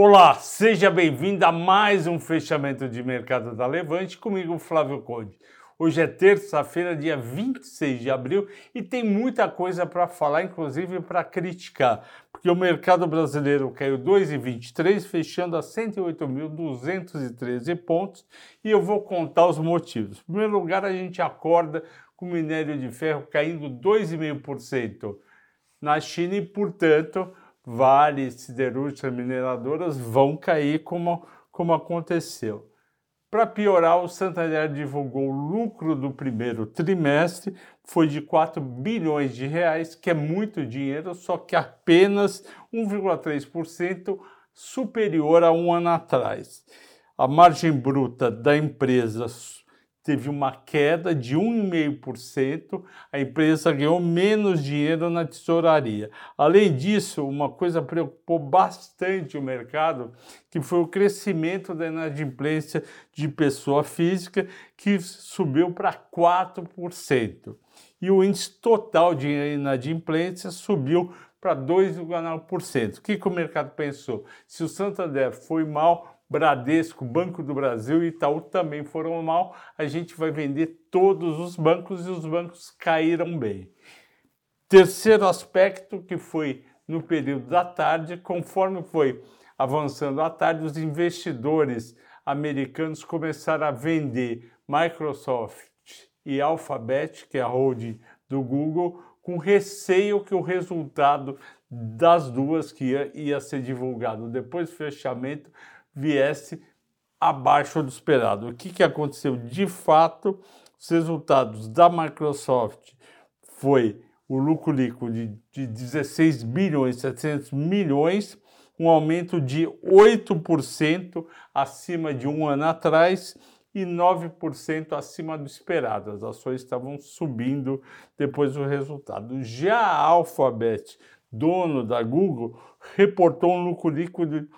Olá, seja bem-vindo a mais um fechamento de mercado da Levante comigo, Flávio Conde. Hoje é terça-feira, dia 26 de abril, e tem muita coisa para falar, inclusive para criticar, porque o mercado brasileiro caiu 2,23, fechando a 108.213 pontos, e eu vou contar os motivos. Em primeiro lugar, a gente acorda com o minério de ferro caindo 2,5% na China e, portanto, vales, siderúrgicas, mineradoras vão cair como, como aconteceu. Para piorar, o Santander divulgou o lucro do primeiro trimestre, foi de 4 bilhões de reais, que é muito dinheiro, só que apenas 1,3% superior a um ano atrás. A margem bruta da empresa teve uma queda de 1,5%, a empresa ganhou menos dinheiro na tesouraria. Além disso, uma coisa preocupou bastante o mercado, que foi o crescimento da inadimplência de pessoa física, que subiu para 4%. E o índice total de inadimplência subiu para 2,9%. O que, que o mercado pensou? Se o Santander foi mal, Bradesco, Banco do Brasil e Itaú também foram mal, a gente vai vender todos os bancos e os bancos caíram bem. Terceiro aspecto que foi no período da tarde, conforme foi avançando a tarde, os investidores americanos começaram a vender Microsoft e Alphabet, que é a holding do Google, com receio que o resultado das duas que ia, ia ser divulgado depois do fechamento viesse abaixo do esperado. O que, que aconteceu? De fato, os resultados da Microsoft foi o lucro líquido de, de 16 bilhões 700 milhões, um aumento de 8% acima de um ano atrás e 9% acima do esperado. As ações estavam subindo depois do resultado. Já a Alphabet, dono da Google, reportou um lucro líquido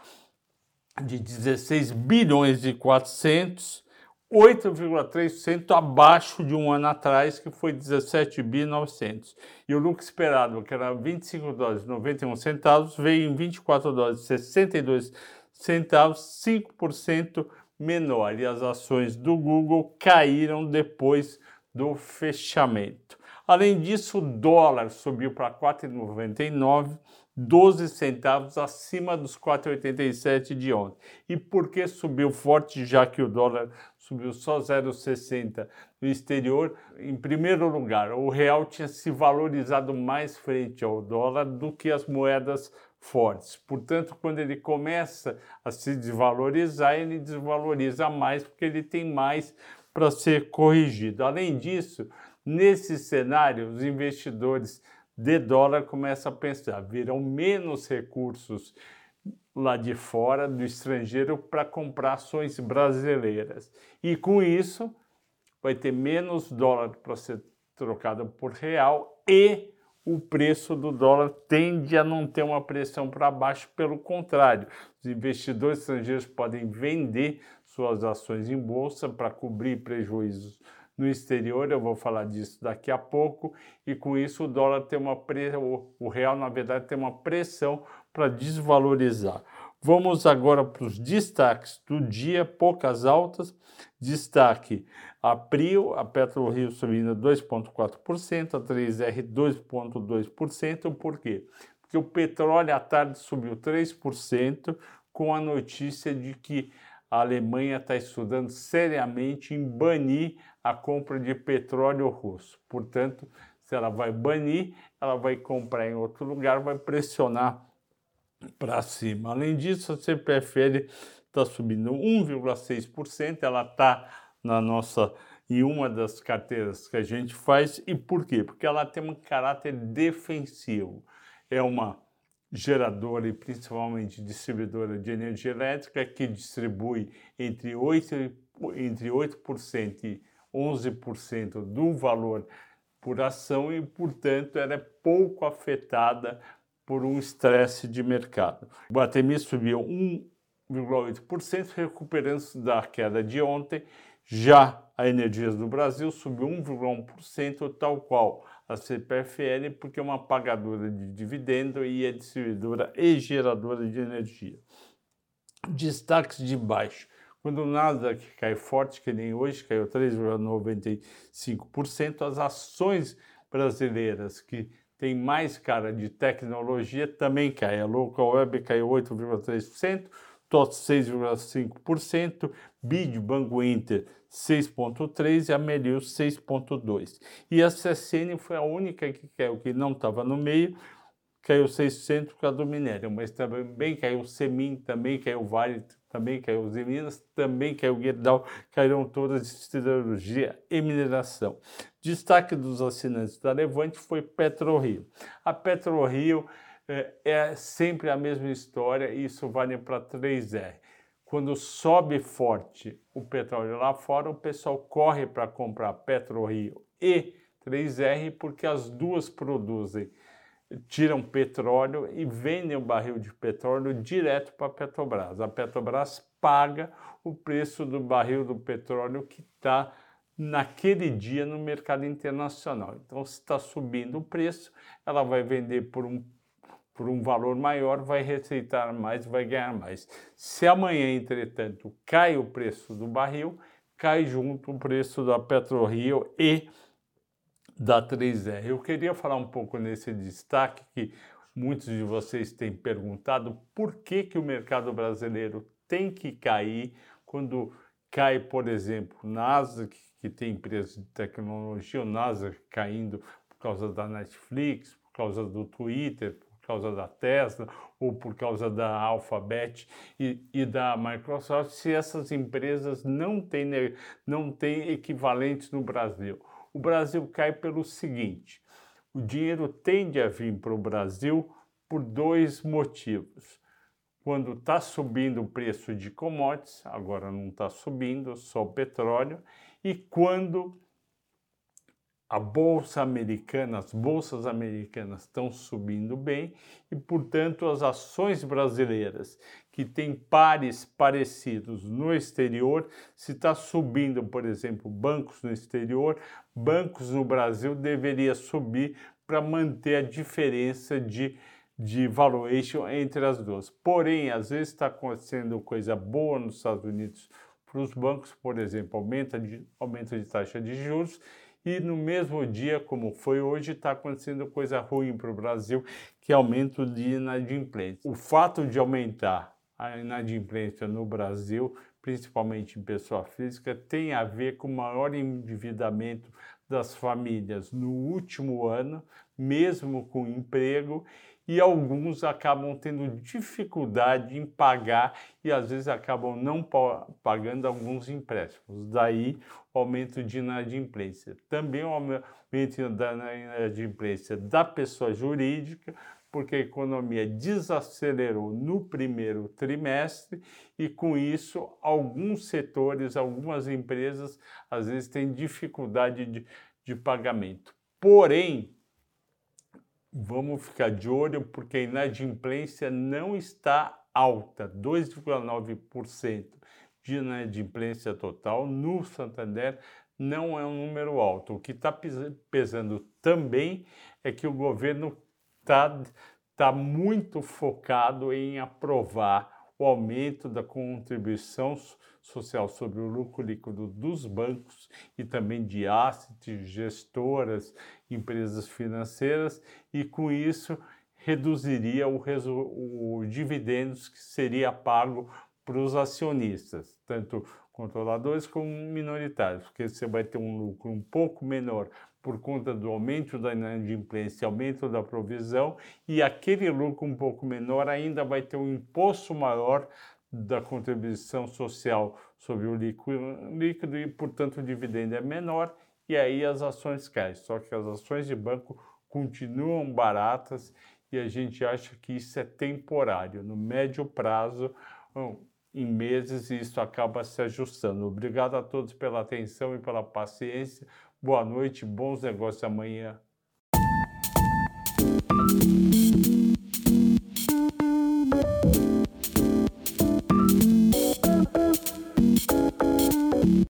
de 16 bilhões e 400, 8,3% abaixo de um ano atrás, que foi 17 bi 900. E o lucro esperado, que era 25 dólares 91 centavos, veio em 24 dólares 62 centavos, 5% menor. E as ações do Google caíram depois do fechamento. Além disso, o dólar subiu para 4,99 12 centavos acima dos 4,87 de ontem. E por que subiu forte, já que o dólar subiu só 0,60 no exterior? Em primeiro lugar, o real tinha se valorizado mais frente ao dólar do que as moedas fortes. Portanto, quando ele começa a se desvalorizar, ele desvaloriza mais porque ele tem mais para ser corrigido. Além disso, nesse cenário, os investidores de dólar começa a pensar, virão menos recursos lá de fora, do estrangeiro, para comprar ações brasileiras. E com isso, vai ter menos dólar para ser trocado por real e o preço do dólar tende a não ter uma pressão para baixo, pelo contrário, os investidores estrangeiros podem vender suas ações em bolsa para cobrir prejuízos no exterior, eu vou falar disso daqui a pouco, e com isso o dólar tem uma pressão, o real na verdade tem uma pressão para desvalorizar. Vamos agora para os destaques do dia, poucas altas. Destaque a Prio, a PetroRio subindo 2,4%, a 3R 2,2%. Por quê? Porque o petróleo à tarde subiu 3% com a notícia de que a Alemanha está estudando seriamente em banir a compra de petróleo russo. Portanto, se ela vai banir, ela vai comprar em outro lugar, vai pressionar para cima. Além disso, a CPFL está subindo 1,6%, ela está na nossa em uma das carteiras que a gente faz. E por quê? Porque ela tem um caráter defensivo. É uma geradora e principalmente distribuidora de energia elétrica que distribui entre 8%, entre 8% e 11% do valor por ação e, portanto, ela é pouco afetada por um estresse de mercado. O Batemi subiu 1,8%, recuperando da queda de ontem. Já a Energias do Brasil subiu 1,1%, tal qual a CPFL, porque é uma pagadora de dividendo e é distribuidora e geradora de energia. Destaques de baixo. Quando o Nasdaq cai forte, que nem hoje, caiu 3,95%, as ações brasileiras que têm mais cara de tecnologia também caem. A Local Web caiu 8,3%, TOTS 6,5%, BID, Banco Inter 6,3% e a Melil 6,2%. E a CSN foi a única que caiu, que não estava no meio, caiu 6% por do minério, mas também caiu Semin, também caiu Vale, também caiu os Minas, também caiu Gerdau, caíram todas de siderurgia e mineração. Destaque dos assinantes da Levante foi PetroRio. A PetroRio é, é sempre a mesma história, e isso vale para 3R. Quando sobe forte o petróleo lá fora, o pessoal corre para comprar PetroRio e 3R porque as duas produzem tiram petróleo e vendem o barril de petróleo direto para a Petrobras. A Petrobras paga o preço do barril do petróleo que está naquele dia no mercado internacional. Então, se está subindo o preço, ela vai vender por um, por um valor maior, vai receitar mais, vai ganhar mais. Se amanhã, entretanto, cai o preço do barril, cai junto o preço da PetroRio e da 3R. Eu queria falar um pouco nesse destaque que muitos de vocês têm perguntado por que, que o mercado brasileiro tem que cair quando cai, por exemplo, Nasdaq, que tem empresas de tecnologia, o Nasdaq caindo por causa da Netflix, por causa do Twitter, causa da Tesla ou por causa da Alphabet e, e da Microsoft, se essas empresas não têm, não têm equivalentes no Brasil o Brasil cai pelo seguinte: o dinheiro tende a vir para o Brasil por dois motivos. Quando está subindo o preço de commodities, agora não está subindo, só o petróleo, e quando a bolsa americana, as bolsas americanas estão subindo bem e, portanto, as ações brasileiras que têm pares parecidos no exterior, se está subindo, por exemplo, bancos no exterior, bancos no Brasil deveria subir para manter a diferença de, de valuation entre as duas. Porém, às vezes está acontecendo coisa boa nos Estados Unidos para os bancos, por exemplo, aumenta de, aumento de taxa de juros e no mesmo dia, como foi hoje, está acontecendo coisa ruim para o Brasil, que é aumento de inadimplência. O fato de aumentar a inadimplência no Brasil, principalmente em pessoa física, tem a ver com maior endividamento das famílias no último ano, mesmo com emprego, e alguns acabam tendo dificuldade em pagar e às vezes acabam não pagando alguns empréstimos. Daí o aumento de inadimplência. Também o aumento da inadimplência da pessoa jurídica, porque a economia desacelerou no primeiro trimestre e, com isso, alguns setores, algumas empresas, às vezes têm dificuldade de, de pagamento. Porém, vamos ficar de olho porque a inadimplência não está alta, 2,9% de inadimplência total no Santander não é um número alto. O que está pesando também é que o governo está tá muito focado em aprovar o aumento da contribuição social sobre o lucro líquido dos bancos e também de assets, gestoras, empresas financeiras, e com isso reduziria o, o dividendos que seria pago para os acionistas, tanto controladores como minoritários, porque você vai ter um lucro um pouco menor por conta do aumento da inadimplência, aumento da provisão, e aquele lucro um pouco menor ainda vai ter um imposto maior da contribuição social sobre o líquido e, portanto, o dividendo é menor e aí as ações caem. Só que as ações de banco continuam baratas e a gente acha que isso é temporário. No médio prazo, em meses, isso acaba se ajustando. Obrigado a todos pela atenção e pela paciência. Boa noite, bons negócios amanhã.